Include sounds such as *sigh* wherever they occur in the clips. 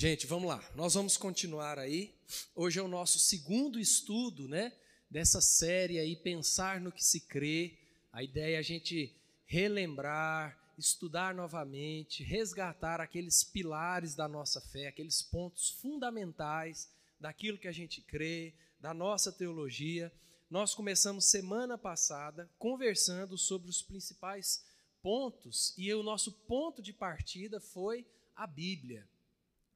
Gente, vamos lá. Nós vamos continuar aí. Hoje é o nosso segundo estudo, né, dessa série aí pensar no que se crê. A ideia é a gente relembrar, estudar novamente, resgatar aqueles pilares da nossa fé, aqueles pontos fundamentais daquilo que a gente crê, da nossa teologia. Nós começamos semana passada conversando sobre os principais pontos e o nosso ponto de partida foi a Bíblia.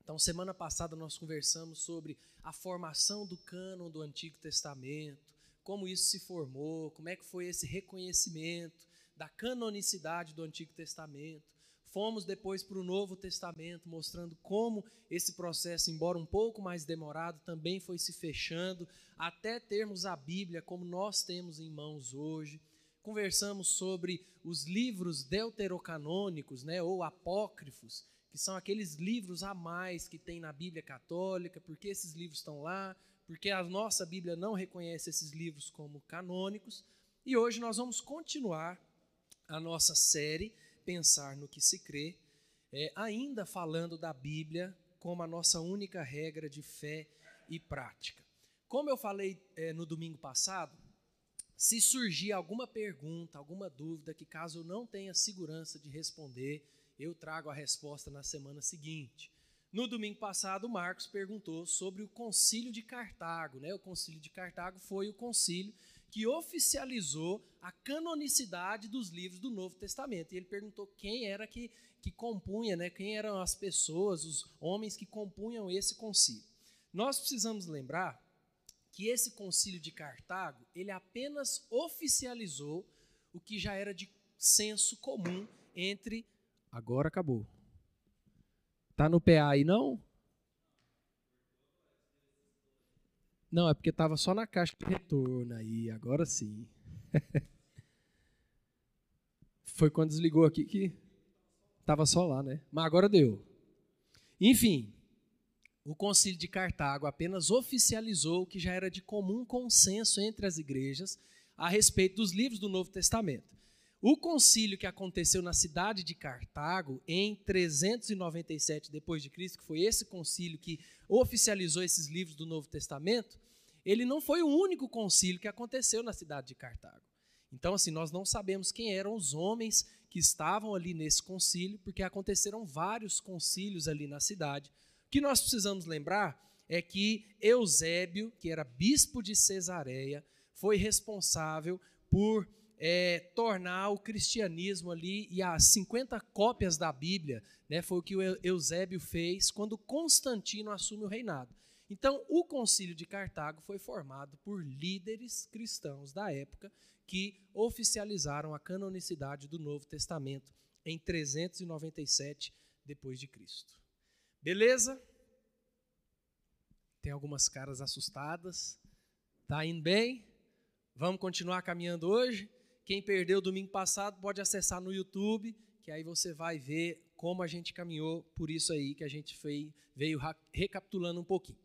Então, semana passada nós conversamos sobre a formação do cânon do Antigo Testamento, como isso se formou, como é que foi esse reconhecimento da canonicidade do Antigo Testamento. Fomos depois para o Novo Testamento, mostrando como esse processo, embora um pouco mais demorado, também foi se fechando, até termos a Bíblia como nós temos em mãos hoje. Conversamos sobre os livros deuterocanônicos, né, ou apócrifos, que são aqueles livros a mais que tem na Bíblia católica, porque esses livros estão lá, porque a nossa Bíblia não reconhece esses livros como canônicos. E hoje nós vamos continuar a nossa série pensar no que se crê, é, ainda falando da Bíblia como a nossa única regra de fé e prática. Como eu falei é, no domingo passado, se surgir alguma pergunta, alguma dúvida que caso eu não tenha segurança de responder, eu trago a resposta na semana seguinte. No domingo passado, Marcos perguntou sobre o concílio de Cartago. Né? O concílio de Cartago foi o concílio que oficializou a canonicidade dos livros do Novo Testamento. E ele perguntou quem era que, que compunha, né, quem eram as pessoas, os homens que compunham esse concílio. Nós precisamos lembrar que esse concílio de Cartago, ele apenas oficializou o que já era de senso comum entre agora acabou. Tá no PA aí não? Não, é porque estava só na caixa de retorno aí, agora sim. *laughs* Foi quando desligou aqui que estava só lá, né? Mas agora deu. Enfim, o Concílio de Cartago apenas oficializou o que já era de comum consenso entre as igrejas a respeito dos livros do Novo Testamento. O concílio que aconteceu na cidade de Cartago em 397 depois de Cristo, que foi esse concílio que oficializou esses livros do Novo Testamento, ele não foi o único concílio que aconteceu na cidade de Cartago. Então, assim, nós não sabemos quem eram os homens que estavam ali nesse concílio, porque aconteceram vários concílios ali na cidade. O que nós precisamos lembrar é que Eusébio, que era bispo de Cesareia, foi responsável por é, tornar o cristianismo ali e as 50 cópias da Bíblia, né, foi o que o Eusébio fez quando Constantino assume o reinado. Então, o concílio de Cartago foi formado por líderes cristãos da época que oficializaram a canonicidade do Novo Testamento em 397 depois de Cristo. Beleza? Tem algumas caras assustadas. Tá indo bem? Vamos continuar caminhando hoje? Quem perdeu domingo passado pode acessar no YouTube, que aí você vai ver como a gente caminhou por isso aí que a gente fez, veio recapitulando um pouquinho.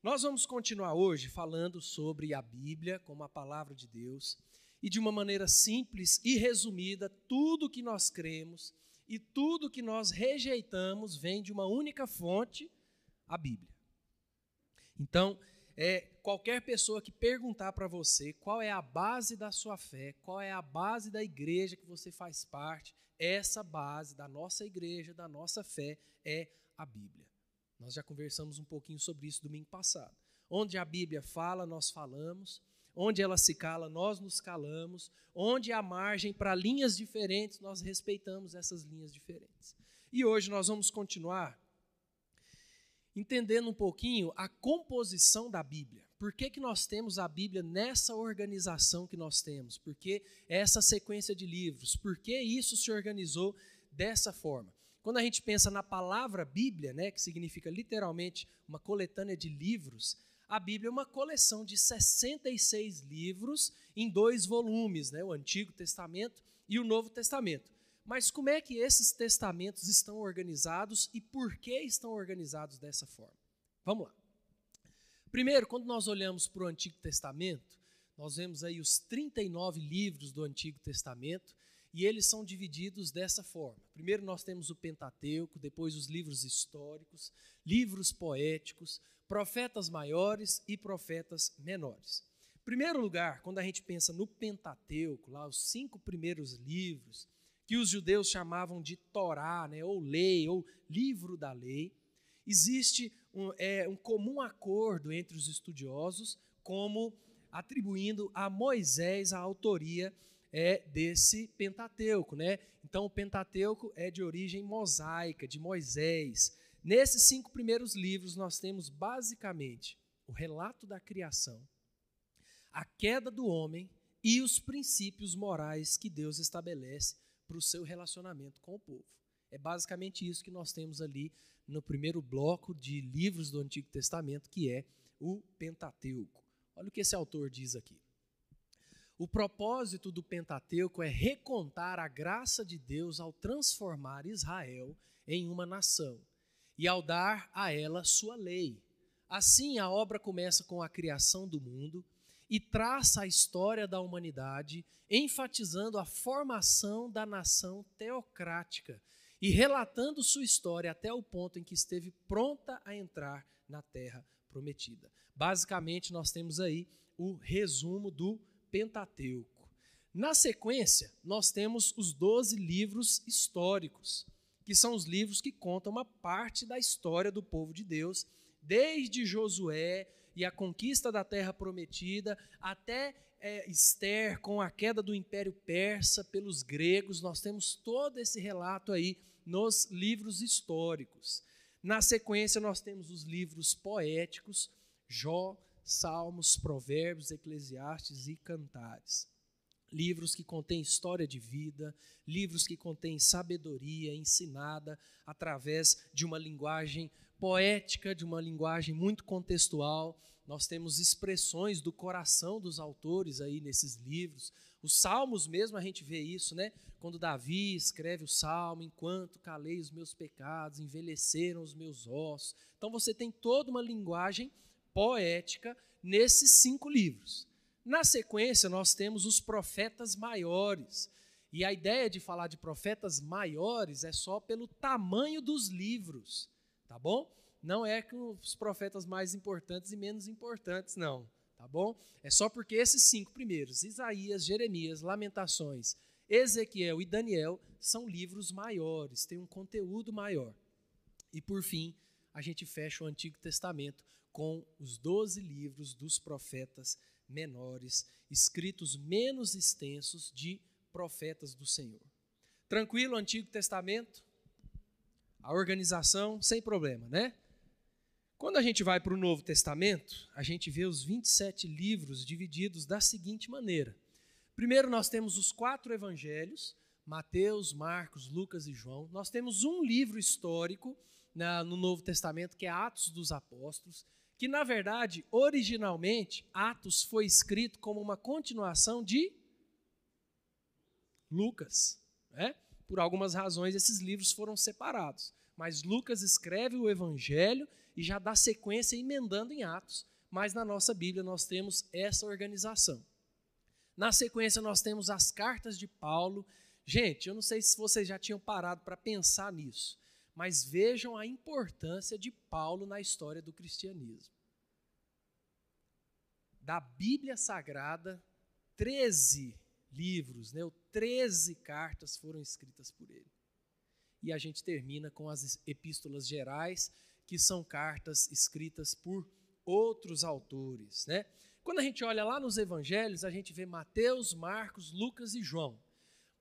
Nós vamos continuar hoje falando sobre a Bíblia como a palavra de Deus e de uma maneira simples e resumida, tudo que nós cremos e tudo que nós rejeitamos vem de uma única fonte, a Bíblia. Então, é, qualquer pessoa que perguntar para você qual é a base da sua fé, qual é a base da igreja que você faz parte, essa base da nossa igreja, da nossa fé, é a Bíblia. Nós já conversamos um pouquinho sobre isso domingo passado. Onde a Bíblia fala, nós falamos. Onde ela se cala, nós nos calamos. Onde há margem para linhas diferentes, nós respeitamos essas linhas diferentes. E hoje nós vamos continuar entendendo um pouquinho a composição da Bíblia. Por que, que nós temos a Bíblia nessa organização que nós temos? Por que essa sequência de livros? Por que isso se organizou dessa forma? Quando a gente pensa na palavra Bíblia, né, que significa literalmente uma coletânea de livros, a Bíblia é uma coleção de 66 livros em dois volumes, né, o Antigo Testamento e o Novo Testamento. Mas como é que esses testamentos estão organizados e por que estão organizados dessa forma? Vamos lá. Primeiro, quando nós olhamos para o Antigo Testamento, nós vemos aí os 39 livros do Antigo Testamento, E eles são divididos dessa forma. Primeiro nós temos o Pentateuco, depois os livros históricos, livros poéticos, profetas maiores e profetas menores. Em primeiro lugar, quando a gente pensa no Pentateuco, lá os cinco primeiros livros, que os judeus chamavam de Torá, né, ou lei, ou livro da lei, existe um, é, um comum acordo entre os estudiosos, como atribuindo a Moisés a autoria é, desse Pentateuco. Né? Então, o Pentateuco é de origem mosaica, de Moisés. Nesses cinco primeiros livros, nós temos basicamente o relato da criação, a queda do homem e os princípios morais que Deus estabelece para o seu relacionamento com o povo. É basicamente isso que nós temos ali no primeiro bloco de livros do Antigo Testamento, que é o Pentateuco. Olha o que esse autor diz aqui. O propósito do Pentateuco é recontar a graça de Deus ao transformar Israel em uma nação e ao dar a ela sua lei. Assim, a obra começa com a criação do mundo e traça a história da humanidade, enfatizando a formação da nação teocrática e relatando sua história até o ponto em que esteve pronta a entrar na terra prometida. Basicamente, nós temos aí o resumo do Pentateuco. Na sequência, nós temos os doze livros históricos que são os livros que contam uma parte da história do povo de Deus, desde Josué e a conquista da terra prometida, até é, Esther com a queda do Império Persa pelos gregos. Nós temos todo esse relato aí nos livros históricos. Na sequência, nós temos os livros poéticos, Jó, Salmos, Provérbios, Eclesiastes e Cantares livros que contêm história de vida, livros que contêm sabedoria ensinada através de uma linguagem poética, de uma linguagem muito contextual. Nós temos expressões do coração dos autores aí nesses livros. Os salmos mesmo a gente vê isso, né? Quando Davi escreve o salmo, enquanto calei os meus pecados, envelheceram os meus ossos. Então você tem toda uma linguagem poética nesses cinco livros. Na sequência, nós temos os profetas maiores. E a ideia de falar de profetas maiores é só pelo tamanho dos livros, tá bom? Não é que os profetas mais importantes e menos importantes, não, tá bom? É só porque esses cinco primeiros, Isaías, Jeremias, Lamentações, Ezequiel e Daniel, são livros maiores, têm um conteúdo maior. E por fim, a gente fecha o Antigo Testamento com os doze livros dos profetas menores, escritos menos extensos de profetas do Senhor. Tranquilo, Antigo Testamento? A organização sem problema, né? Quando a gente vai para o Novo Testamento, a gente vê os 27 livros divididos da seguinte maneira. Primeiro, nós temos os quatro evangelhos, Mateus, Marcos, Lucas e João. Nós temos um livro histórico na, no Novo Testamento, que é Atos dos Apóstolos que na verdade, originalmente, Atos foi escrito como uma continuação de Lucas. Né? Por algumas razões, esses livros foram separados. Mas Lucas escreve o Evangelho e já dá sequência emendando em Atos. Mas na nossa Bíblia nós temos essa organização. Na sequência, nós temos as cartas de Paulo. Gente, eu não sei se vocês já tinham parado para pensar nisso mas vejam a importância de Paulo na história do cristianismo. Da Bíblia Sagrada, 13 livros, né, 13 cartas foram escritas por ele. E a gente termina com as epístolas gerais, que são cartas escritas por outros autores. Né? Quando a gente olha lá nos evangelhos, a gente vê Mateus, Marcos, Lucas e João.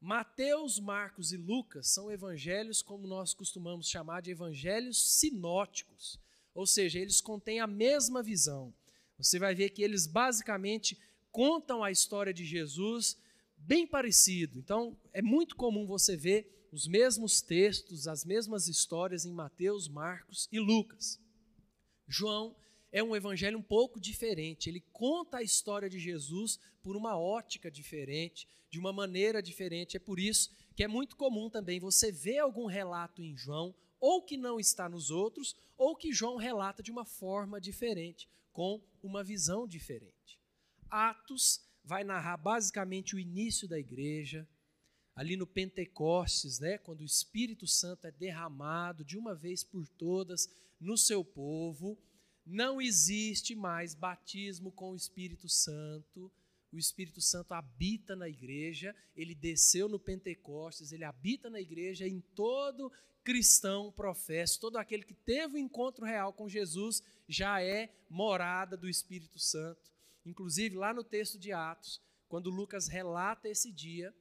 Mateus, Marcos e Lucas são evangelhos, como nós costumamos chamar de evangelhos sinóticos, ou seja, eles contêm a mesma visão. Você vai ver que eles basicamente contam a história de Jesus bem parecido. Então, é muito comum você ver os mesmos textos, as mesmas histórias em Mateus, Marcos e Lucas. João é um evangelho um pouco diferente. Ele conta a história de Jesus por uma ótica diferente, de uma maneira diferente. É por isso que é muito comum também você ver algum relato em João, ou que não está nos outros, ou que João relata de uma forma diferente, com uma visão diferente. Atos vai narrar basicamente o início da igreja, ali no Pentecostes, né, quando o Espírito Santo é derramado de uma vez por todas no seu povo, não existe mais batismo com o Espírito Santo. O Espírito Santo habita na igreja, ele desceu no Pentecostes, ele habita na igreja em todo cristão professo, todo aquele que teve o um encontro real com Jesus já é morada do Espírito Santo. Inclusive, lá no texto de Atos, quando Lucas relata esse dia,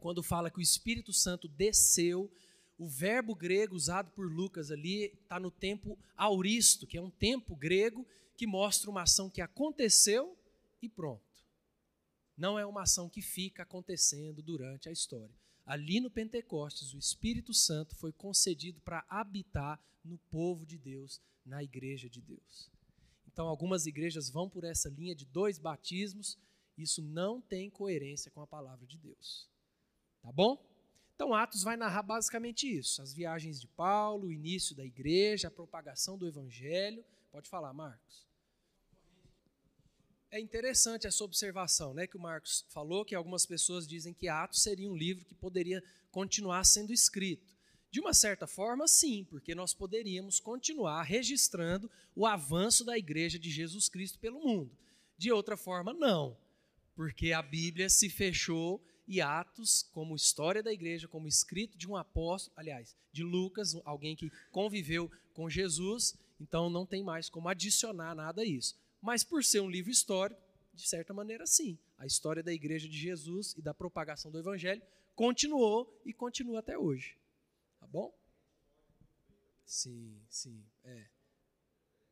quando fala que o Espírito Santo desceu, o verbo grego usado por Lucas ali está no tempo auristo, que é um tempo grego que mostra uma ação que aconteceu e pronto. Não é uma ação que fica acontecendo durante a história. Ali no Pentecostes, o Espírito Santo foi concedido para habitar no povo de Deus, na igreja de Deus. Então, algumas igrejas vão por essa linha de dois batismos, isso não tem coerência com a palavra de Deus. Tá bom? Então, Atos vai narrar basicamente isso: as viagens de Paulo, o início da igreja, a propagação do evangelho. Pode falar, Marcos. É interessante essa observação, né, que o Marcos falou, que algumas pessoas dizem que Atos seria um livro que poderia continuar sendo escrito. De uma certa forma, sim, porque nós poderíamos continuar registrando o avanço da igreja de Jesus Cristo pelo mundo. De outra forma, não, porque a Bíblia se fechou e Atos, como história da igreja, como escrito de um apóstolo, aliás, de Lucas, alguém que conviveu com Jesus, então não tem mais como adicionar nada a isso. Mas por ser um livro histórico, de certa maneira, sim. A história da igreja de Jesus e da propagação do evangelho continuou e continua até hoje. Tá bom? Sim, sim, é.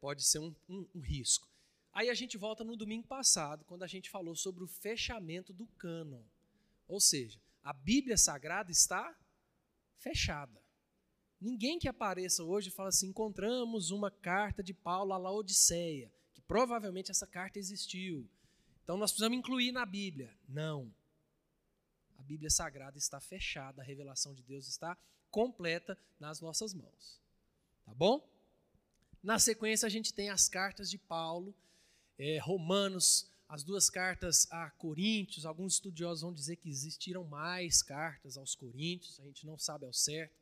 Pode ser um, um, um risco. Aí a gente volta no domingo passado, quando a gente falou sobre o fechamento do cânon. Ou seja, a Bíblia Sagrada está fechada. Ninguém que apareça hoje fala assim: encontramos uma carta de Paulo à Laodiceia, que provavelmente essa carta existiu. Então nós precisamos incluir na Bíblia. Não. A Bíblia Sagrada está fechada, a revelação de Deus está completa nas nossas mãos. Tá bom? Na sequência, a gente tem as cartas de Paulo, é, Romanos, as duas cartas a Coríntios, alguns estudiosos vão dizer que existiram mais cartas aos Coríntios, a gente não sabe ao certo.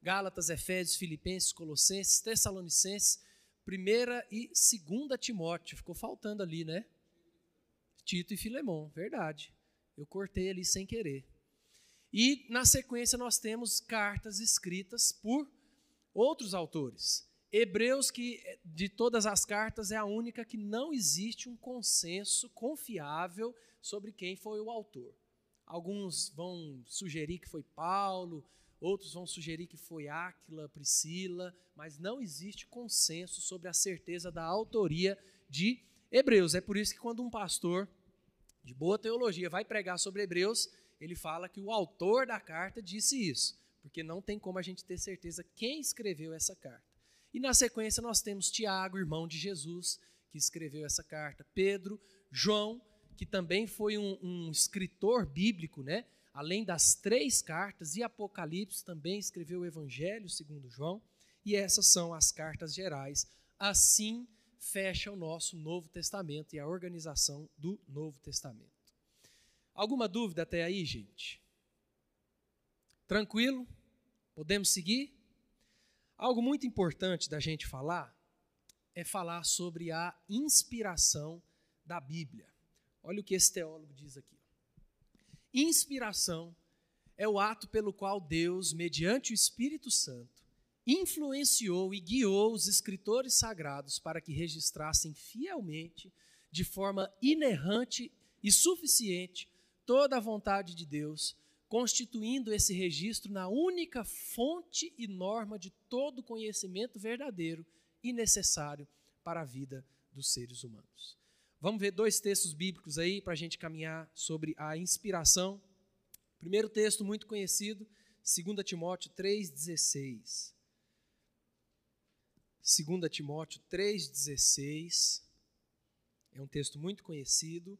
Gálatas, Efésios, Filipenses, Colossenses, Tessalonicenses, primeira e segunda Timóteo, ficou faltando ali, né? Tito e Filemão, verdade. Eu cortei ali sem querer. E na sequência nós temos cartas escritas por outros autores. Hebreus, que de todas as cartas é a única que não existe um consenso confiável sobre quem foi o autor. Alguns vão sugerir que foi Paulo, outros vão sugerir que foi Áquila, Priscila, mas não existe consenso sobre a certeza da autoria de Hebreus. É por isso que quando um pastor de boa teologia vai pregar sobre Hebreus, ele fala que o autor da carta disse isso, porque não tem como a gente ter certeza quem escreveu essa carta. E na sequência nós temos Tiago, irmão de Jesus, que escreveu essa carta, Pedro, João, que também foi um, um escritor bíblico, né? Além das três cartas, e Apocalipse também escreveu o Evangelho segundo João, e essas são as cartas gerais. Assim fecha o nosso Novo Testamento e a organização do Novo Testamento. Alguma dúvida até aí, gente? Tranquilo? Podemos seguir? Algo muito importante da gente falar é falar sobre a inspiração da Bíblia. Olha o que esse teólogo diz aqui. Inspiração é o ato pelo qual Deus, mediante o Espírito Santo, influenciou e guiou os escritores sagrados para que registrassem fielmente, de forma inerrante e suficiente, toda a vontade de Deus constituindo esse registro na única fonte e norma de todo conhecimento verdadeiro e necessário para a vida dos seres humanos. Vamos ver dois textos bíblicos aí para a gente caminhar sobre a inspiração. Primeiro texto muito conhecido, 2 Timóteo 3,16. 2 Timóteo 3,16. É um texto muito conhecido.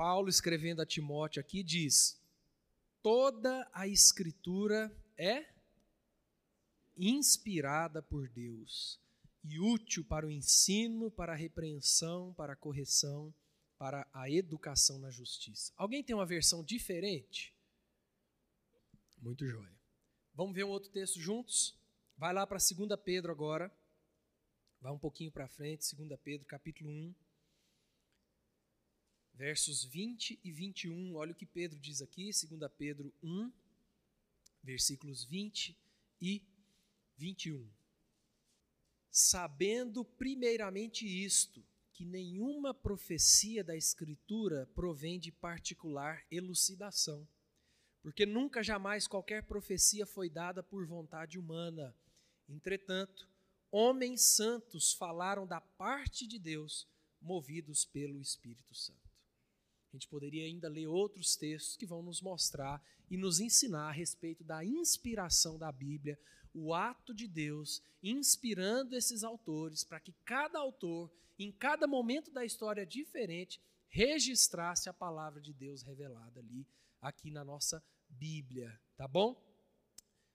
Paulo, escrevendo a Timóteo aqui, diz: toda a Escritura é inspirada por Deus e útil para o ensino, para a repreensão, para a correção, para a educação na justiça. Alguém tem uma versão diferente? Muito jóia. Vamos ver um outro texto juntos? Vai lá para 2 Pedro agora. Vai um pouquinho para frente, 2 Pedro, capítulo 1, versos 20 e 21. Olha o que Pedro diz aqui, 2 Pedro 1, versículos 20 e 21. Sabendo primeiramente isto, que nenhuma profecia da Escritura provém de particular elucidação, porque nunca jamais qualquer profecia foi dada por vontade humana. Entretanto, homens santos falaram da parte de Deus, movidos pelo Espírito Santo. A gente poderia ainda ler outros textos que vão nos mostrar e nos ensinar a respeito da inspiração da Bíblia, o ato de Deus inspirando esses autores para que cada autor em cada momento da história diferente, registrasse a palavra de Deus revelada ali, aqui na nossa Bíblia, tá bom?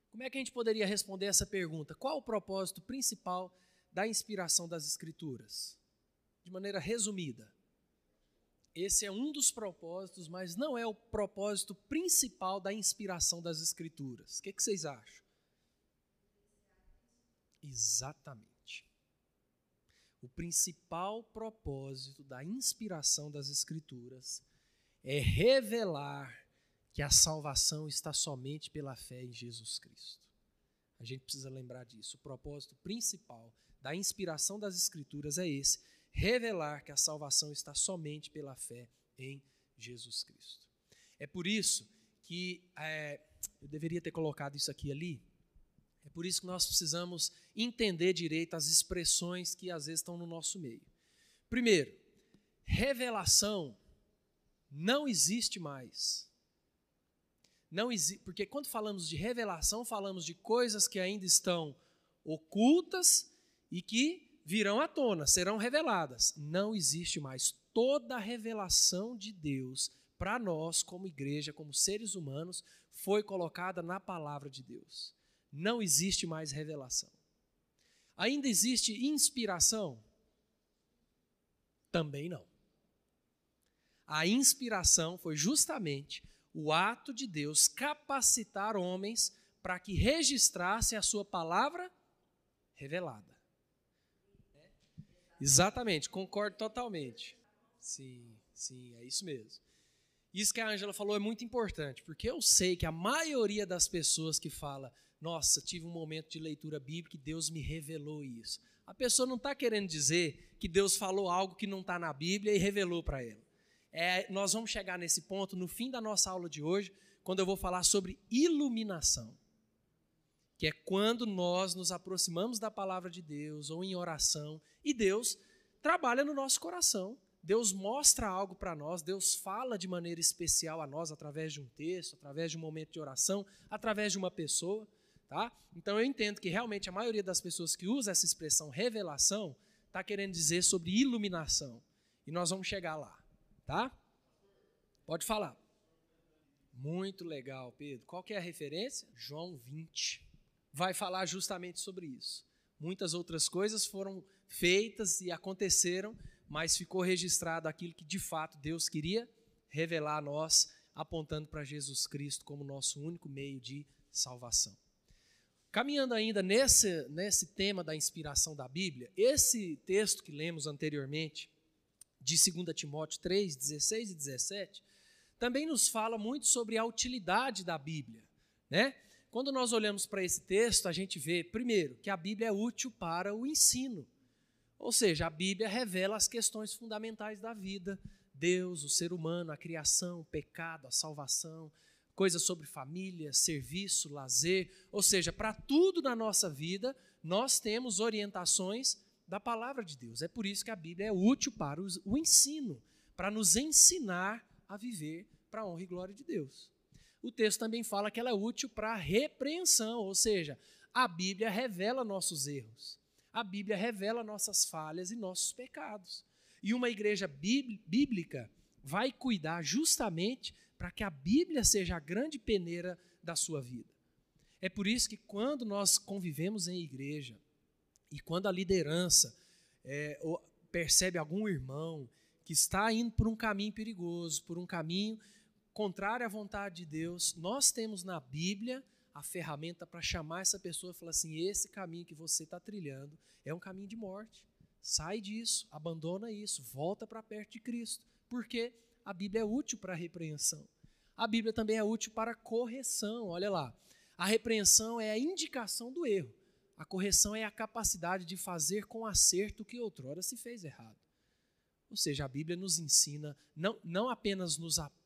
Como é que a gente poderia responder essa pergunta? Qual o propósito principal da inspiração das Escrituras? De maneira resumida, esse é um dos propósitos, mas não é o propósito principal da inspiração das Escrituras. O que, que vocês acham? Exatamente o principal propósito da inspiração das Escrituras é revelar que a salvação está somente pela fé em Jesus Cristo. A gente precisa lembrar disso. O propósito principal da inspiração das Escrituras é esse: revelar que a salvação está somente pela fé em Jesus Cristo. É por isso que é, eu deveria ter colocado isso aqui ali, é por isso que nós precisamos entender direito as expressões que às vezes estão no nosso meio. Primeiro, revelação não existe mais. Não exi porque quando falamos de revelação, falamos de coisas que ainda estão ocultas e que virão à tona, serão reveladas. Não existe mais. Toda a revelação de Deus para nós, como igreja, como seres humanos, foi colocada na palavra de Deus não existe mais revelação. Ainda existe inspiração? Também não. A inspiração foi justamente o ato de Deus capacitar homens para que registrassem a sua palavra revelada. Exatamente, concordo totalmente. Sim, sim, é isso mesmo. Isso que a Angela falou é muito importante, porque eu sei que a maioria das pessoas que fala nossa, tive um momento de leitura bíblica e Deus me revelou isso. A pessoa não está querendo dizer que Deus falou algo que não está na Bíblia e revelou para ela. É, nós vamos chegar nesse ponto no fim da nossa aula de hoje, quando eu vou falar sobre iluminação, que é quando nós nos aproximamos da palavra de Deus ou em oração e Deus trabalha no nosso coração. Deus mostra algo para nós, Deus fala de maneira especial a nós através de um texto, através de um momento de oração, através de uma pessoa. Tá? Então eu entendo que realmente a maioria das pessoas que usa essa expressão revelação está querendo dizer sobre iluminação. E nós vamos chegar lá. Tá? Pode falar. Muito legal, Pedro. Qual que é a referência? João 20. Vai falar justamente sobre isso. Muitas outras coisas foram feitas e aconteceram, mas ficou registrado aquilo que de fato Deus queria revelar a nós, apontando para Jesus Cristo como nosso único meio de salvação. Caminhando ainda nesse, nesse tema da inspiração da Bíblia, esse texto que lemos anteriormente, de 2 Timóteo 3, 16 e 17, também nos fala muito sobre a utilidade da Bíblia. Né? Quando nós olhamos para esse texto, a gente vê, primeiro, que a Bíblia é útil para o ensino. Ou seja, a Bíblia revela as questões fundamentais da vida: Deus, o ser humano, a criação, o pecado, a salvação, coisas sobre família, serviço, lazer, ou seja, para tudo na nossa vida, nós temos orientações da palavra de Deus. É por isso que a Bíblia é útil para o ensino, para nos ensinar a viver para a honra e glória de Deus. O texto também fala que ela é útil para repreensão, ou seja, a Bíblia revela nossos erros. A Bíblia revela nossas falhas e nossos pecados. E uma igreja bíblica vai cuidar justamente para que a Bíblia seja a grande peneira da sua vida. É por isso que quando nós convivemos em igreja e quando a liderança é, percebe algum irmão que está indo por um caminho perigoso, por um caminho contrária à vontade de Deus, nós temos na Bíblia a ferramenta para chamar essa pessoa e falar assim: esse caminho que você está trilhando é um caminho de morte. Sai disso, abandona isso, volta para perto de Cristo. Porque a Bíblia é útil para a repreensão. A Bíblia também é útil para a correção. Olha lá. A repreensão é a indicação do erro. A correção é a capacidade de fazer com acerto o que outrora se fez errado. Ou seja, a Bíblia nos ensina, não, não apenas nos aponta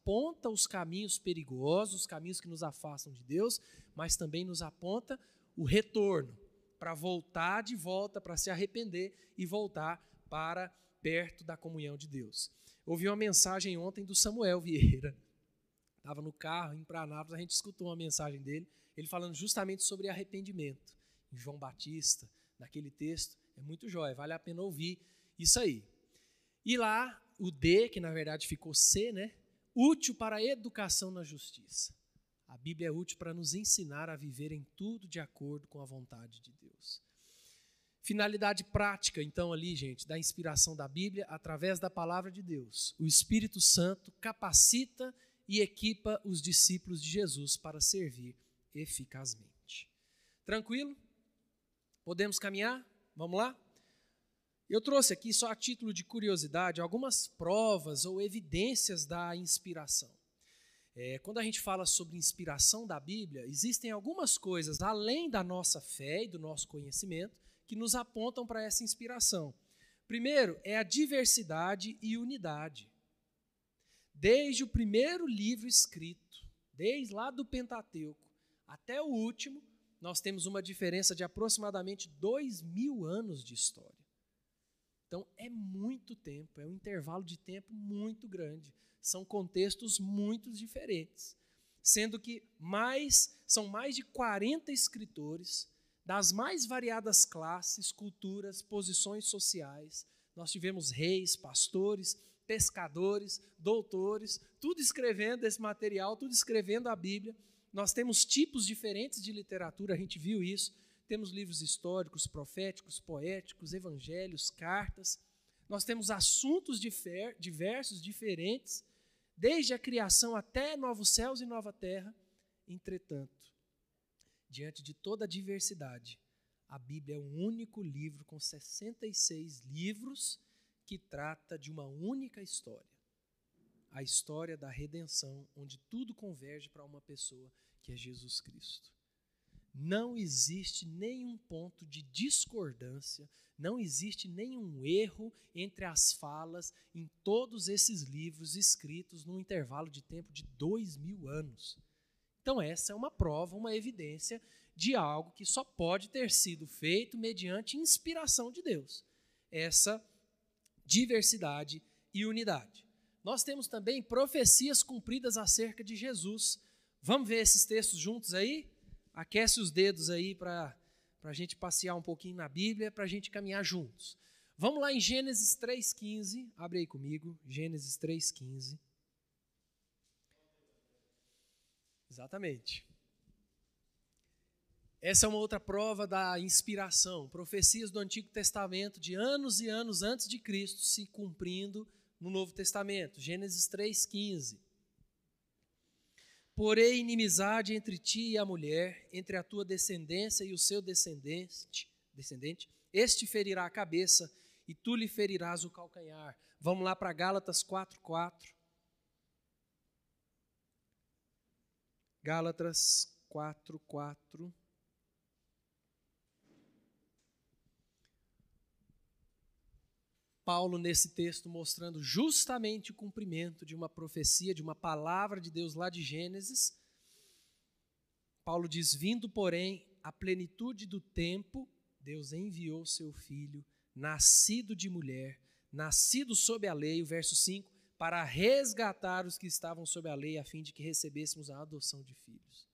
os caminhos perigosos, os caminhos que nos afastam de Deus, mas também nos aponta o retorno, para voltar de volta, para se arrepender e voltar para perto da comunhão de Deus. Ouvi uma mensagem ontem do Samuel Vieira. Estava no carro, em Pranápolis, a gente escutou uma mensagem dele, ele falando justamente sobre arrependimento. Em João Batista, naquele texto, é muito jóia, vale a pena ouvir isso aí. E lá, o D, que na verdade ficou C, né? Útil para a educação na justiça. A Bíblia é útil para nos ensinar a viver em tudo de acordo com a vontade de Deus. Finalidade prática, então, ali, gente, da inspiração da Bíblia, através da palavra de Deus. O Espírito Santo capacita e equipa os discípulos de Jesus para servir eficazmente. Tranquilo? Podemos caminhar? Vamos lá? Eu trouxe aqui, só a título de curiosidade, algumas provas ou evidências da inspiração. É, quando a gente fala sobre inspiração da Bíblia, existem algumas coisas além da nossa fé e do nosso conhecimento que nos apontam para essa inspiração. Primeiro é a diversidade e unidade. Desde o primeiro livro escrito, desde lá do Pentateuco até o último, nós temos uma diferença de aproximadamente dois mil anos de história. Então, é muito tempo, é um intervalo de tempo muito grande. São contextos muito diferentes. Sendo que mais são mais de 40 escritores das mais variadas classes, culturas, posições sociais. Nós tivemos reis, pastores, pescadores, doutores, tudo escrevendo esse material, tudo escrevendo a Bíblia. Nós temos tipos diferentes de literatura, a gente viu isso temos livros históricos, proféticos, poéticos, evangelhos, cartas. Nós temos assuntos diversos, diferentes, desde a criação até novos céus e nova terra. Entretanto, diante de toda a diversidade, a Bíblia é um único livro com 66 livros que trata de uma única história. A história da redenção, onde tudo converge para uma pessoa que é Jesus Cristo não existe nenhum ponto de discordância, não existe nenhum erro entre as falas em todos esses livros escritos num intervalo de tempo de dois mil anos. Então, essa é uma prova, uma evidência de algo que só pode ter sido feito mediante inspiração de Deus. Essa diversidade e unidade. Nós temos também profecias cumpridas acerca de Jesus. Vamos ver esses textos juntos aí? Aquece os dedos aí para a gente passear um pouquinho na Bíblia, para a gente caminhar juntos. Vamos lá em Gênesis 3,15. Abre aí comigo, Gênesis 3,15. Exatamente. Essa é uma outra prova da inspiração. Profecias do Antigo Testamento de anos e anos antes de Cristo se cumprindo no Novo Testamento. Gênesis 3,15. Porém, inimizade entre ti e a mulher, entre a tua descendência e o seu descendente, descendente, este ferirá a cabeça e tu lhe ferirás o calcanhar. Vamos lá para Gálatas 4:4. Gálatas 4:4. Paulo nesse texto mostrando justamente o cumprimento de uma profecia, de uma palavra de Deus lá de Gênesis. Paulo diz: Vindo, porém, a plenitude do tempo, Deus enviou seu filho, nascido de mulher, nascido sob a lei, o verso 5, para resgatar os que estavam sob a lei, a fim de que recebêssemos a adoção de filhos.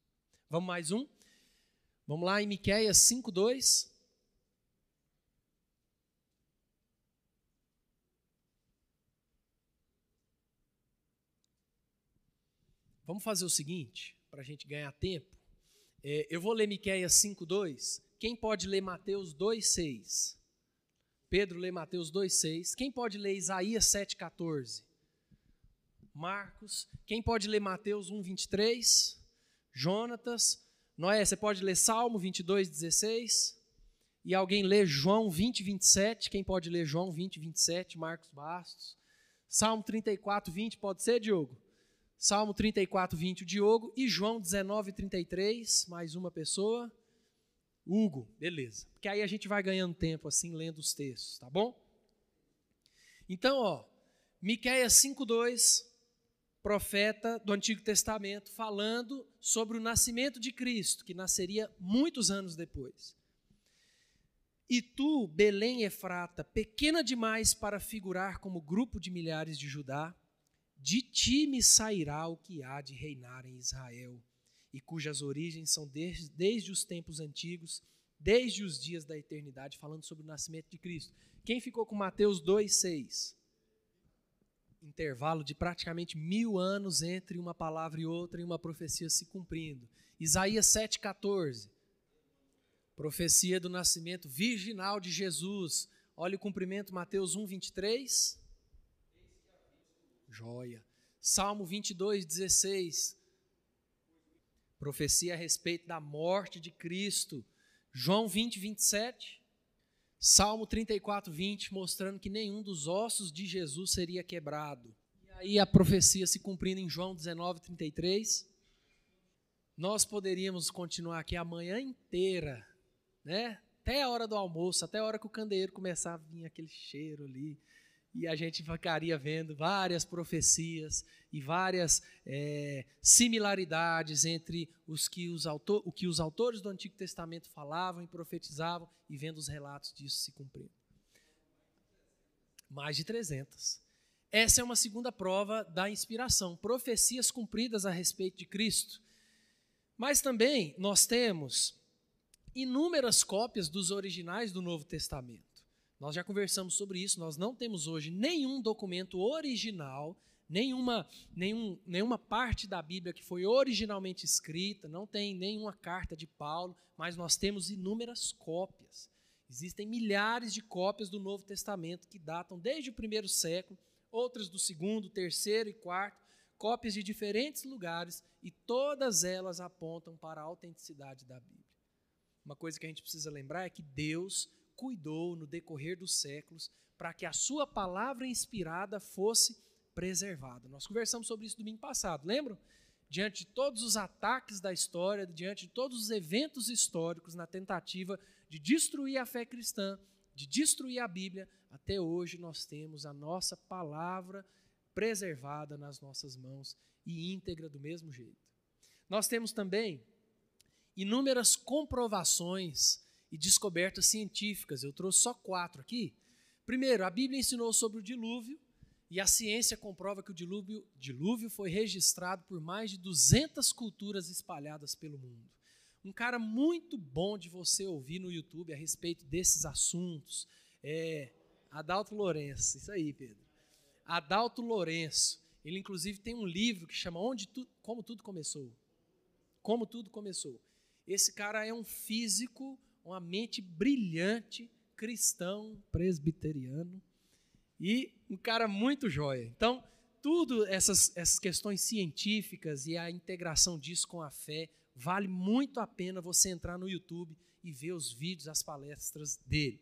Vamos mais um? Vamos lá em Miqueias 5:2. Vamos fazer o seguinte, para a gente ganhar tempo. É, eu vou ler Miqueias 5,2. Quem pode ler Mateus 2,6? Pedro lê Mateus 2,6. Quem pode ler Isaías 7,14? Marcos. Quem pode ler Mateus 1, 23? Jonatas. Noé, você pode ler Salmo 22, 16? E alguém lê João 20, 27? Quem pode ler João 20, 27? Marcos Bastos. Salmo 34, 20, pode ser, Diogo? Salmo 34, 20, o Diogo. E João 19, 33, mais uma pessoa. Hugo, beleza. Porque aí a gente vai ganhando tempo assim, lendo os textos, tá bom? Então, ó, Miqueias 5:2, profeta do Antigo Testamento, falando sobre o nascimento de Cristo, que nasceria muitos anos depois. E tu, Belém Efrata, pequena demais para figurar como grupo de milhares de Judá, de ti me sairá o que há de reinar em Israel, e cujas origens são desde, desde os tempos antigos, desde os dias da eternidade, falando sobre o nascimento de Cristo. Quem ficou com Mateus 2,6? Intervalo de praticamente mil anos entre uma palavra e outra e uma profecia se cumprindo. Isaías 7,14. Profecia do nascimento virginal de Jesus. Olha o cumprimento, Mateus 1, 23. Joia. Salmo 22, 16. Profecia a respeito da morte de Cristo. João 20, 27. Salmo 34, 20, mostrando que nenhum dos ossos de Jesus seria quebrado. E aí a profecia se cumprindo em João 19, 33. Nós poderíamos continuar aqui a manhã inteira, né? Até a hora do almoço, até a hora que o candeeiro começar a vir aquele cheiro ali e a gente ficaria vendo várias profecias e várias é, similaridades entre os que os, autor, o que os autores do Antigo Testamento falavam e profetizavam e vendo os relatos disso se cumprir. Mais de 300. Essa é uma segunda prova da inspiração, profecias cumpridas a respeito de Cristo. Mas também nós temos inúmeras cópias dos originais do Novo Testamento. Nós já conversamos sobre isso, nós não temos hoje nenhum documento original, nenhuma, nenhum, nenhuma parte da Bíblia que foi originalmente escrita, não tem nenhuma carta de Paulo, mas nós temos inúmeras cópias. Existem milhares de cópias do Novo Testamento que datam desde o primeiro século, outras do segundo, terceiro e quarto, cópias de diferentes lugares e todas elas apontam para a autenticidade da Bíblia. Uma coisa que a gente precisa lembrar é que Deus cuidou no decorrer dos séculos para que a sua palavra inspirada fosse preservada. Nós conversamos sobre isso domingo passado, lembram? Diante de todos os ataques da história, diante de todos os eventos históricos na tentativa de destruir a fé cristã, de destruir a Bíblia, até hoje nós temos a nossa palavra preservada nas nossas mãos e íntegra do mesmo jeito. Nós temos também inúmeras comprovações e descobertas científicas. Eu trouxe só quatro aqui. Primeiro, a Bíblia ensinou sobre o dilúvio e a ciência comprova que o dilúvio, dilúvio foi registrado por mais de 200 culturas espalhadas pelo mundo. Um cara muito bom de você ouvir no YouTube a respeito desses assuntos é Adalto Lourenço. Isso aí, Pedro. Adalto Lourenço. Ele, inclusive, tem um livro que chama Onde tu, Como Tudo Começou. Como Tudo Começou. Esse cara é um físico uma mente brilhante, cristão, presbiteriano e um cara muito jóia. Então, tudo essas, essas questões científicas e a integração disso com a fé, vale muito a pena você entrar no YouTube e ver os vídeos, as palestras dele.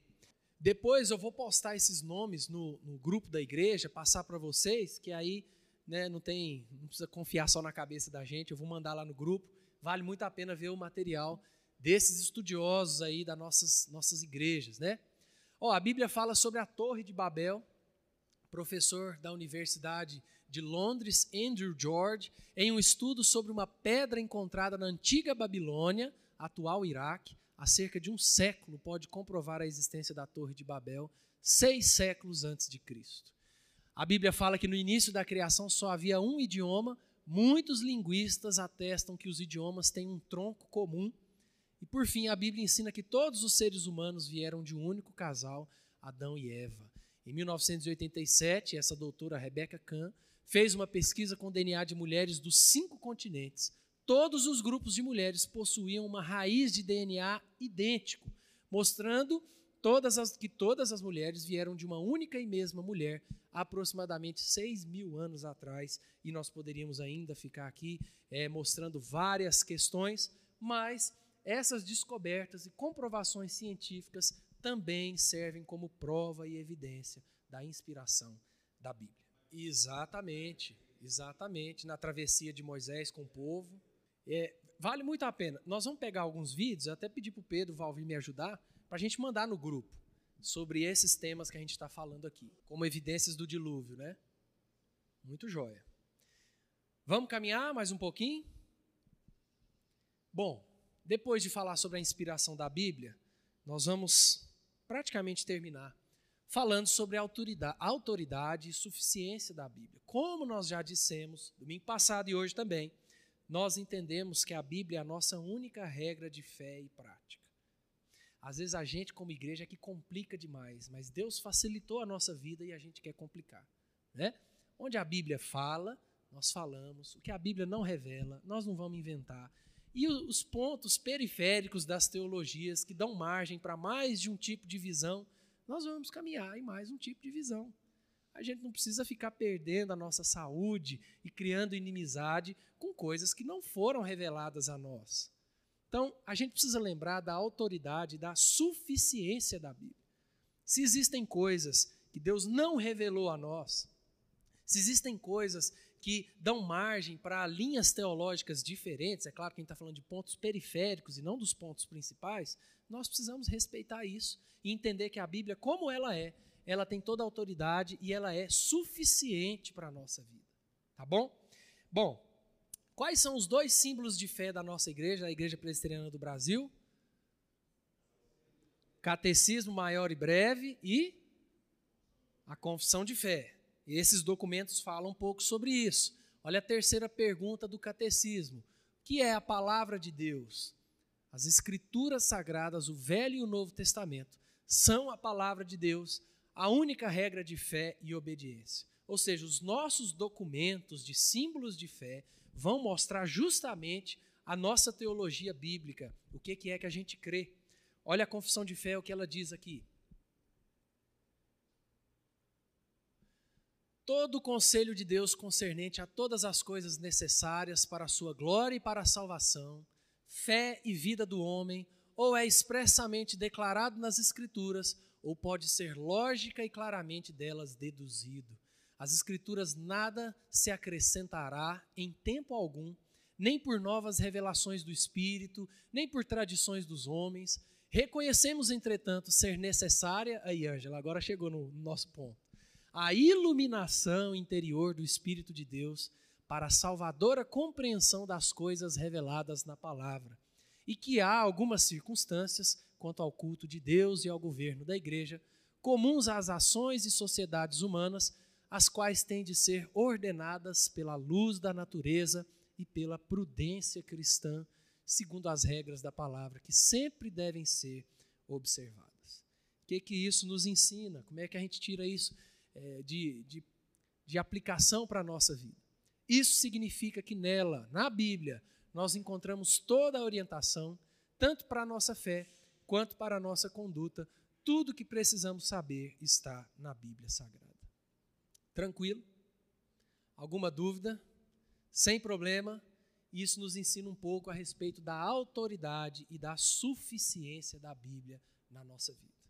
Depois eu vou postar esses nomes no, no grupo da igreja, passar para vocês, que aí né, não tem, não precisa confiar só na cabeça da gente, eu vou mandar lá no grupo. Vale muito a pena ver o material desses estudiosos aí das nossas, nossas igrejas, né? Ó, a Bíblia fala sobre a Torre de Babel, professor da Universidade de Londres, Andrew George, em um estudo sobre uma pedra encontrada na antiga Babilônia, atual Iraque, há cerca de um século, pode comprovar a existência da Torre de Babel, seis séculos antes de Cristo. A Bíblia fala que no início da criação só havia um idioma, muitos linguistas atestam que os idiomas têm um tronco comum e por fim, a Bíblia ensina que todos os seres humanos vieram de um único casal, Adão e Eva. Em 1987, essa doutora Rebecca Kahn fez uma pesquisa com DNA de mulheres dos cinco continentes. Todos os grupos de mulheres possuíam uma raiz de DNA idêntico, mostrando todas as, que todas as mulheres vieram de uma única e mesma mulher, aproximadamente seis mil anos atrás, e nós poderíamos ainda ficar aqui é, mostrando várias questões, mas essas descobertas e comprovações científicas também servem como prova e evidência da inspiração da Bíblia. Exatamente, exatamente. Na travessia de Moisés com o povo. É, vale muito a pena. Nós vamos pegar alguns vídeos, até pedir para o Pedro, Valvir me ajudar, para a gente mandar no grupo sobre esses temas que a gente está falando aqui, como evidências do dilúvio, né? Muito jóia. Vamos caminhar mais um pouquinho? Bom, depois de falar sobre a inspiração da Bíblia, nós vamos praticamente terminar falando sobre a autoridade, autoridade e suficiência da Bíblia. Como nós já dissemos domingo passado e hoje também, nós entendemos que a Bíblia é a nossa única regra de fé e prática. Às vezes a gente, como igreja, é que complica demais, mas Deus facilitou a nossa vida e a gente quer complicar. Né? Onde a Bíblia fala, nós falamos. O que a Bíblia não revela, nós não vamos inventar. E os pontos periféricos das teologias que dão margem para mais de um tipo de visão, nós vamos caminhar em mais um tipo de visão. A gente não precisa ficar perdendo a nossa saúde e criando inimizade com coisas que não foram reveladas a nós. Então, a gente precisa lembrar da autoridade, da suficiência da Bíblia. Se existem coisas que Deus não revelou a nós, se existem coisas que dão margem para linhas teológicas diferentes, é claro que a gente está falando de pontos periféricos e não dos pontos principais, nós precisamos respeitar isso e entender que a Bíblia, como ela é, ela tem toda a autoridade e ela é suficiente para a nossa vida. Tá bom? Bom, Quais são os dois símbolos de fé da nossa igreja, da Igreja Presbiteriana do Brasil? Catecismo maior e breve e a confissão de fé. E esses documentos falam um pouco sobre isso. Olha a terceira pergunta do catecismo: o que é a palavra de Deus? As escrituras sagradas, o Velho e o Novo Testamento, são a palavra de Deus, a única regra de fé e obediência. Ou seja, os nossos documentos de símbolos de fé vão mostrar justamente a nossa teologia bíblica, o que, é que a gente crê. Olha a confissão de fé, o que ela diz aqui. Todo o conselho de Deus concernente a todas as coisas necessárias para a sua glória e para a salvação, fé e vida do homem, ou é expressamente declarado nas Escrituras, ou pode ser lógica e claramente delas deduzido. As Escrituras nada se acrescentará em tempo algum, nem por novas revelações do Espírito, nem por tradições dos homens. Reconhecemos, entretanto, ser necessária, aí, Ângela, agora chegou no nosso ponto, a iluminação interior do Espírito de Deus para a salvadora compreensão das coisas reveladas na palavra, e que há algumas circunstâncias quanto ao culto de Deus e ao governo da igreja, comuns às ações e sociedades humanas, as quais têm de ser ordenadas pela luz da natureza e pela prudência cristã, segundo as regras da palavra, que sempre devem ser observadas. O que, que isso nos ensina? Como é que a gente tira isso é, de, de, de aplicação para a nossa vida? Isso significa que nela, na Bíblia, nós encontramos toda a orientação, tanto para a nossa fé quanto para a nossa conduta. Tudo que precisamos saber está na Bíblia Sagrada. Tranquilo? Alguma dúvida? Sem problema? Isso nos ensina um pouco a respeito da autoridade e da suficiência da Bíblia na nossa vida.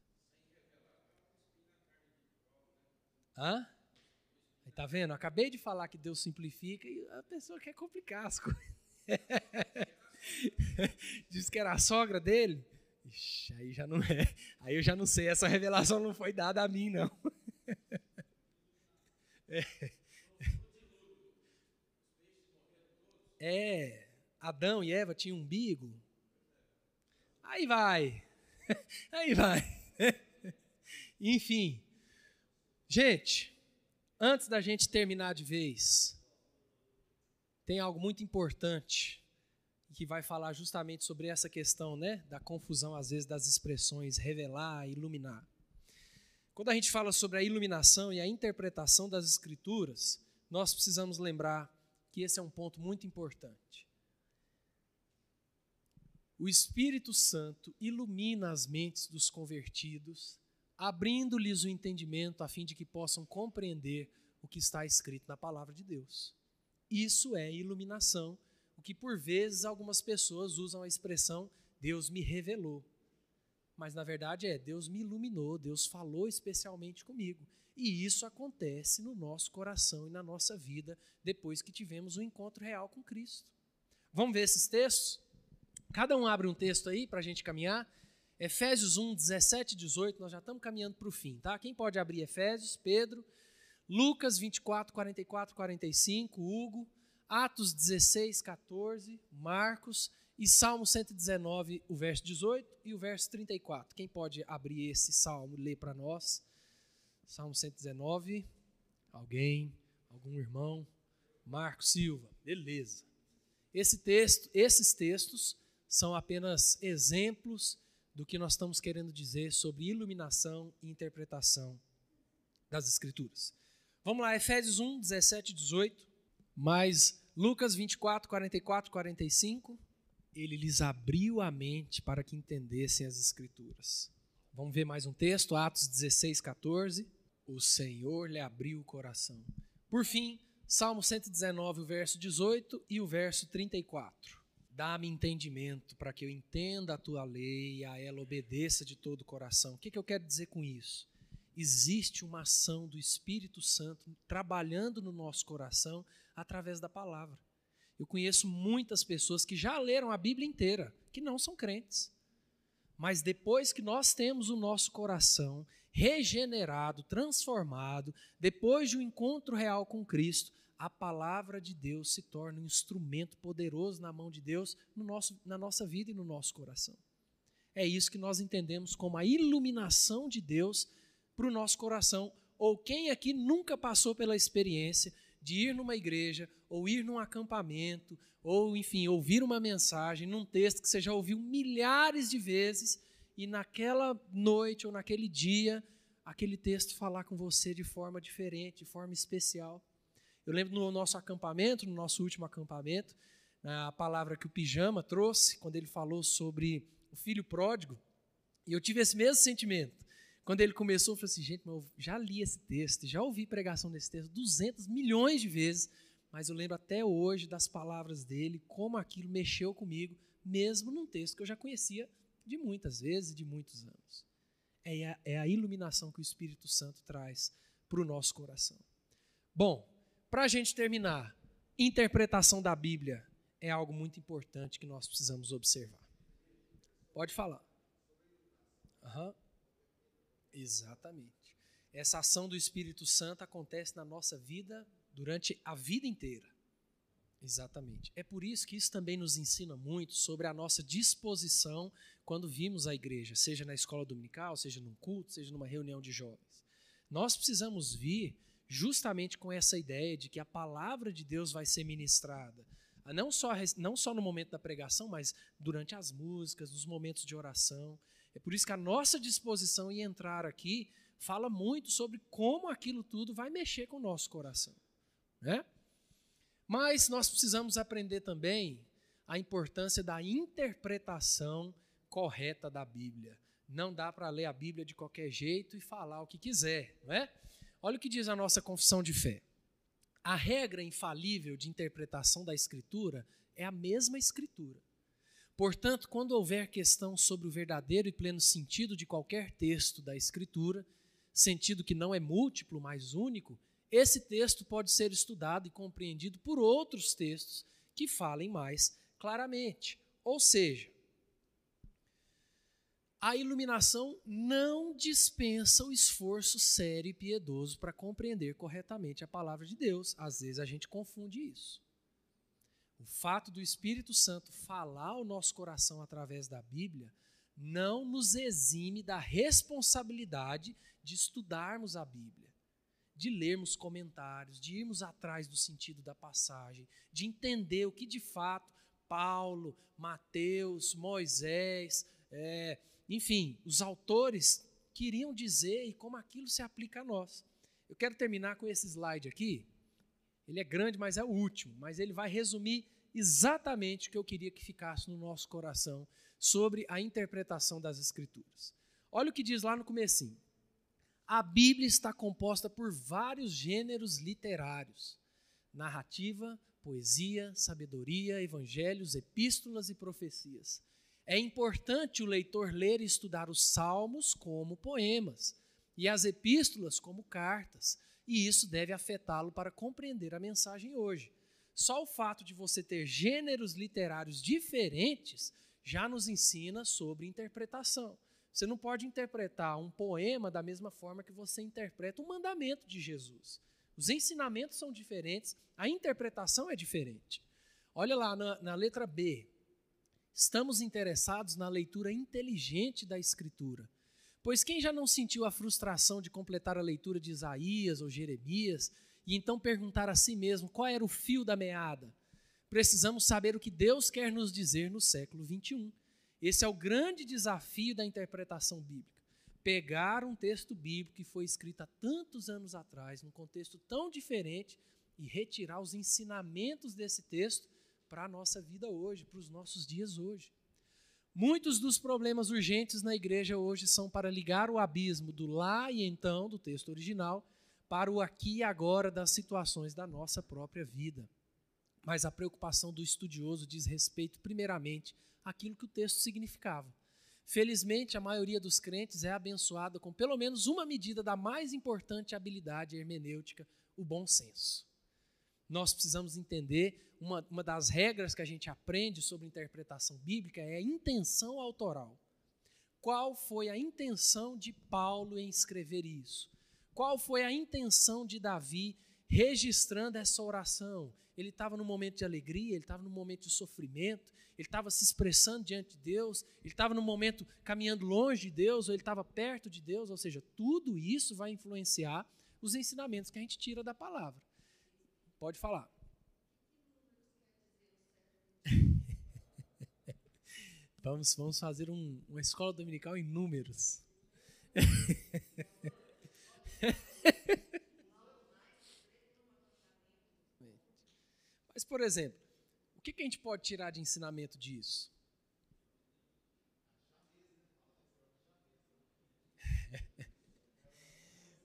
Hã? Tá vendo? Acabei de falar que Deus simplifica e a pessoa quer complicar as *laughs* coisas. Diz que era a sogra dele. Ixi, aí já não é. Aí eu já não sei. Essa revelação não foi dada a mim, não. *laughs* É. é. Adão e Eva tinham umbigo. Aí vai. *laughs* Aí vai. Enfim. Gente, antes da gente terminar de vez, tem algo muito importante que vai falar justamente sobre essa questão, né, da confusão às vezes das expressões revelar, iluminar. Quando a gente fala sobre a iluminação e a interpretação das Escrituras, nós precisamos lembrar que esse é um ponto muito importante. o Espírito Santo ilumina as mentes dos convertidos, abrindo-lhes o entendimento a fim de que possam compreender o que está escrito na palavra de Deus. Isso é iluminação, o que por vezes algumas pessoas usam a expressão Deus me revelou. Mas na verdade é Deus me iluminou, Deus falou especialmente comigo. E isso acontece no nosso coração e na nossa vida depois que tivemos um encontro real com Cristo. Vamos ver esses textos? Cada um abre um texto aí para a gente caminhar. Efésios 1, 17 e 18, nós já estamos caminhando para o fim, tá? Quem pode abrir Efésios? Pedro. Lucas 24, 44, 45, Hugo. Atos 16, 14, Marcos. E Salmo 119, o verso 18 e o verso 34. Quem pode abrir esse salmo ler para nós? Salmo 119. Alguém? Algum irmão? Marcos Silva. Beleza. Esse texto, esses textos são apenas exemplos do que nós estamos querendo dizer sobre iluminação e interpretação das Escrituras. Vamos lá, Efésios 1, 17 e 18, mais Lucas 24, 44 e 45. Ele lhes abriu a mente para que entendessem as Escrituras. Vamos ver mais um texto, Atos 16, 14 o Senhor lhe abriu o coração. Por fim, Salmo 119, o verso 18 e o verso 34. Dá-me entendimento para que eu entenda a tua lei e a ela obedeça de todo o coração. O que, que eu quero dizer com isso? Existe uma ação do Espírito Santo trabalhando no nosso coração através da palavra. Eu conheço muitas pessoas que já leram a Bíblia inteira, que não são crentes. Mas depois que nós temos o nosso coração regenerado, transformado, depois de um encontro real com Cristo, a palavra de Deus se torna um instrumento poderoso na mão de Deus no nosso, na nossa vida e no nosso coração. É isso que nós entendemos como a iluminação de Deus para o nosso coração. Ou quem aqui nunca passou pela experiência de ir numa igreja, ou ir num acampamento, ou enfim, ouvir uma mensagem num texto que você já ouviu milhares de vezes e naquela noite ou naquele dia, aquele texto falar com você de forma diferente, de forma especial. Eu lembro no nosso acampamento, no nosso último acampamento, a palavra que o Pijama trouxe, quando ele falou sobre o filho pródigo, e eu tive esse mesmo sentimento. Quando ele começou, eu falei assim, gente, eu já li esse texto, já ouvi pregação desse texto 200 milhões de vezes, mas eu lembro até hoje das palavras dele, como aquilo mexeu comigo, mesmo num texto que eu já conhecia de muitas vezes, de muitos anos. É a, é a iluminação que o Espírito Santo traz para o nosso coração. Bom, para a gente terminar, interpretação da Bíblia é algo muito importante que nós precisamos observar. Pode falar. Uhum. Exatamente. Essa ação do Espírito Santo acontece na nossa vida durante a vida inteira. Exatamente. É por isso que isso também nos ensina muito sobre a nossa disposição quando vimos a igreja, seja na escola dominical, seja num culto, seja numa reunião de jovens. Nós precisamos vir justamente com essa ideia de que a palavra de Deus vai ser ministrada, não só, não só no momento da pregação, mas durante as músicas, nos momentos de oração. É por isso que a nossa disposição em entrar aqui fala muito sobre como aquilo tudo vai mexer com o nosso coração. Né? Mas nós precisamos aprender também a importância da interpretação correta da Bíblia. Não dá para ler a Bíblia de qualquer jeito e falar o que quiser, não é? Olha o que diz a nossa confissão de fé. A regra infalível de interpretação da Escritura é a mesma Escritura. Portanto, quando houver questão sobre o verdadeiro e pleno sentido de qualquer texto da Escritura, sentido que não é múltiplo, mas único, esse texto pode ser estudado e compreendido por outros textos que falem mais claramente. Ou seja, a iluminação não dispensa o esforço sério e piedoso para compreender corretamente a palavra de Deus. Às vezes a gente confunde isso. O fato do Espírito Santo falar ao nosso coração através da Bíblia não nos exime da responsabilidade de estudarmos a Bíblia, de lermos comentários, de irmos atrás do sentido da passagem, de entender o que de fato Paulo, Mateus, Moisés, é, enfim, os autores queriam dizer e como aquilo se aplica a nós. Eu quero terminar com esse slide aqui. Ele é grande, mas é o último, mas ele vai resumir exatamente o que eu queria que ficasse no nosso coração sobre a interpretação das Escrituras. Olha o que diz lá no comecinho. A Bíblia está composta por vários gêneros literários: narrativa, poesia, sabedoria, evangelhos, epístolas e profecias. É importante o leitor ler e estudar os salmos como poemas e as epístolas como cartas, e isso deve afetá-lo para compreender a mensagem hoje. Só o fato de você ter gêneros literários diferentes já nos ensina sobre interpretação. Você não pode interpretar um poema da mesma forma que você interpreta o mandamento de Jesus. Os ensinamentos são diferentes, a interpretação é diferente. Olha lá na, na letra B. Estamos interessados na leitura inteligente da Escritura. Pois quem já não sentiu a frustração de completar a leitura de Isaías ou Jeremias e então perguntar a si mesmo qual era o fio da meada? Precisamos saber o que Deus quer nos dizer no século 21. Esse é o grande desafio da interpretação bíblica. Pegar um texto bíblico que foi escrito há tantos anos atrás, num contexto tão diferente, e retirar os ensinamentos desse texto para a nossa vida hoje, para os nossos dias hoje. Muitos dos problemas urgentes na igreja hoje são para ligar o abismo do lá e então, do texto original, para o aqui e agora das situações da nossa própria vida. Mas a preocupação do estudioso diz respeito, primeiramente, àquilo que o texto significava. Felizmente, a maioria dos crentes é abençoada com pelo menos uma medida da mais importante habilidade hermenêutica, o bom senso. Nós precisamos entender uma, uma das regras que a gente aprende sobre interpretação bíblica é a intenção autoral. Qual foi a intenção de Paulo em escrever isso? Qual foi a intenção de Davi registrando essa oração? Ele estava no momento de alegria, ele estava no momento de sofrimento, ele estava se expressando diante de Deus, ele estava no momento caminhando longe de Deus, ou ele estava perto de Deus, ou seja, tudo isso vai influenciar os ensinamentos que a gente tira da palavra. Pode falar. *laughs* vamos, vamos fazer um, uma escola dominical em números. *laughs* Mas, por exemplo, o que, que a gente pode tirar de ensinamento disso? *laughs*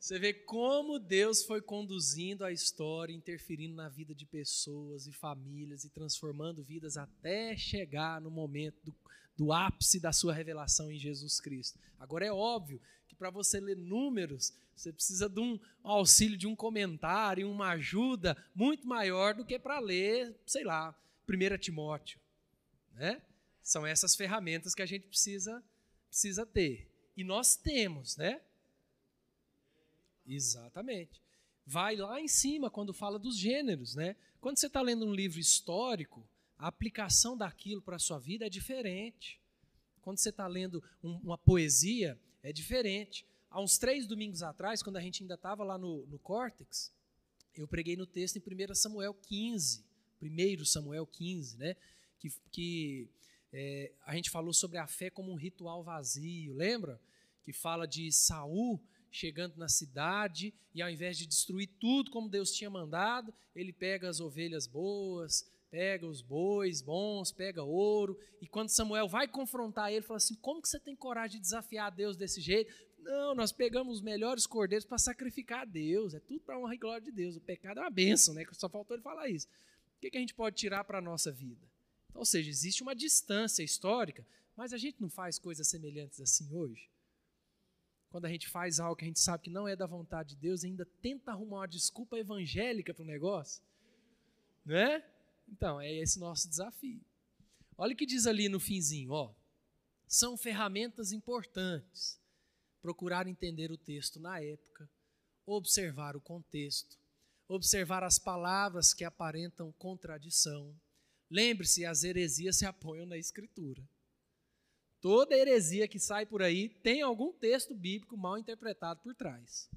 Você vê como Deus foi conduzindo a história, interferindo na vida de pessoas e famílias e transformando vidas até chegar no momento do, do ápice da sua revelação em Jesus Cristo. Agora é óbvio que para você ler números, você precisa de um auxílio de um comentário, uma ajuda muito maior do que para ler, sei lá, 1 Timóteo. Né? São essas ferramentas que a gente precisa, precisa ter. E nós temos, né? Exatamente. Vai lá em cima quando fala dos gêneros, né? Quando você está lendo um livro histórico, a aplicação daquilo para a sua vida é diferente. Quando você está lendo um, uma poesia, é diferente. Há uns três domingos atrás, quando a gente ainda estava lá no, no Córtex, eu preguei no texto em 1 Samuel 15, 1 Samuel 15, né? Que, que é, a gente falou sobre a fé como um ritual vazio, lembra? Que fala de Saul chegando na cidade e ao invés de destruir tudo como Deus tinha mandado, ele pega as ovelhas boas, pega os bois bons, pega ouro, e quando Samuel vai confrontar ele, fala assim: "Como que você tem coragem de desafiar Deus desse jeito?" Não, nós pegamos os melhores cordeiros para sacrificar a Deus, é tudo para honra e glória de Deus. O pecado é uma bênção, né? Só faltou ele falar isso. O que, que a gente pode tirar para a nossa vida? Então, ou seja, existe uma distância histórica, mas a gente não faz coisas semelhantes assim hoje? Quando a gente faz algo que a gente sabe que não é da vontade de Deus, ainda tenta arrumar uma desculpa evangélica para o negócio? Né? Então, é esse nosso desafio. Olha o que diz ali no finzinho, ó. São ferramentas importantes. Procurar entender o texto na época, observar o contexto, observar as palavras que aparentam contradição. Lembre-se, as heresias se apoiam na escritura. Toda heresia que sai por aí tem algum texto bíblico mal interpretado por trás.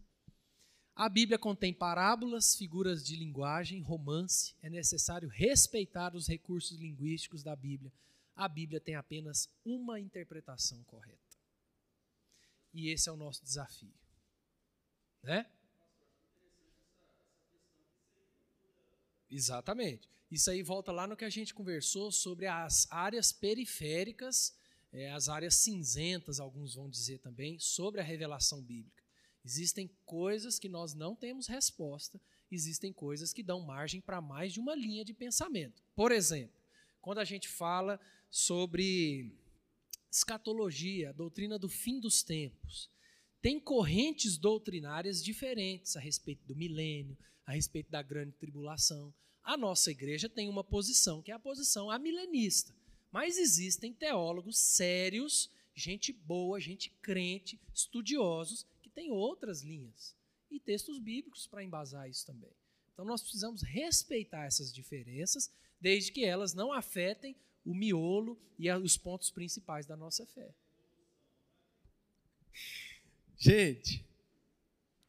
A Bíblia contém parábolas, figuras de linguagem, romance. É necessário respeitar os recursos linguísticos da Bíblia. A Bíblia tem apenas uma interpretação correta. E esse é o nosso desafio. Né? Exatamente. Isso aí volta lá no que a gente conversou sobre as áreas periféricas, é, as áreas cinzentas, alguns vão dizer também, sobre a revelação bíblica. Existem coisas que nós não temos resposta, existem coisas que dão margem para mais de uma linha de pensamento. Por exemplo, quando a gente fala sobre escatologia, a doutrina do fim dos tempos, tem correntes doutrinárias diferentes a respeito do milênio, a respeito da grande tribulação. A nossa igreja tem uma posição, que é a posição amilenista. Mas existem teólogos sérios, gente boa, gente crente, estudiosos, que têm outras linhas e textos bíblicos para embasar isso também. Então nós precisamos respeitar essas diferenças, desde que elas não afetem o miolo e os pontos principais da nossa fé. Gente,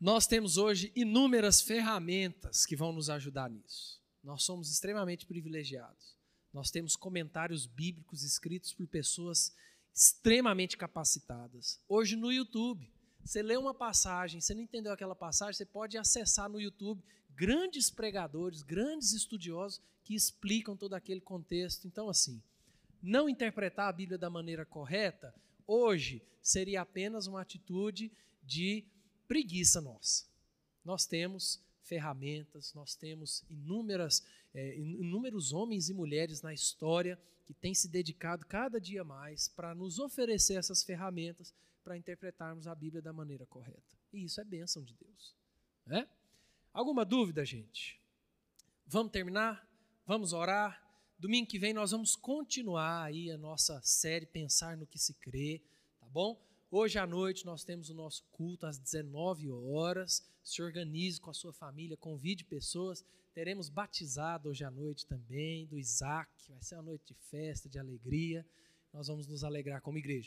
nós temos hoje inúmeras ferramentas que vão nos ajudar nisso. Nós somos extremamente privilegiados. Nós temos comentários bíblicos escritos por pessoas extremamente capacitadas. Hoje no YouTube, você lê uma passagem, você não entendeu aquela passagem, você pode acessar no YouTube grandes pregadores, grandes estudiosos que explicam todo aquele contexto. Então, assim, não interpretar a Bíblia da maneira correta hoje seria apenas uma atitude de preguiça nossa. Nós temos ferramentas, nós temos inúmeras, é, inúmeros homens e mulheres na história que têm se dedicado cada dia mais para nos oferecer essas ferramentas para interpretarmos a Bíblia da maneira correta. E isso é bênção de Deus. Né? Alguma dúvida, gente? Vamos terminar? Vamos orar? Domingo que vem nós vamos continuar aí a nossa série Pensar no que se crê, tá bom? Hoje à noite nós temos o nosso culto às 19 horas. Se organize com a sua família, convide pessoas. Teremos batizado hoje à noite também do Isaac. Vai ser uma noite de festa, de alegria. Nós vamos nos alegrar como igreja.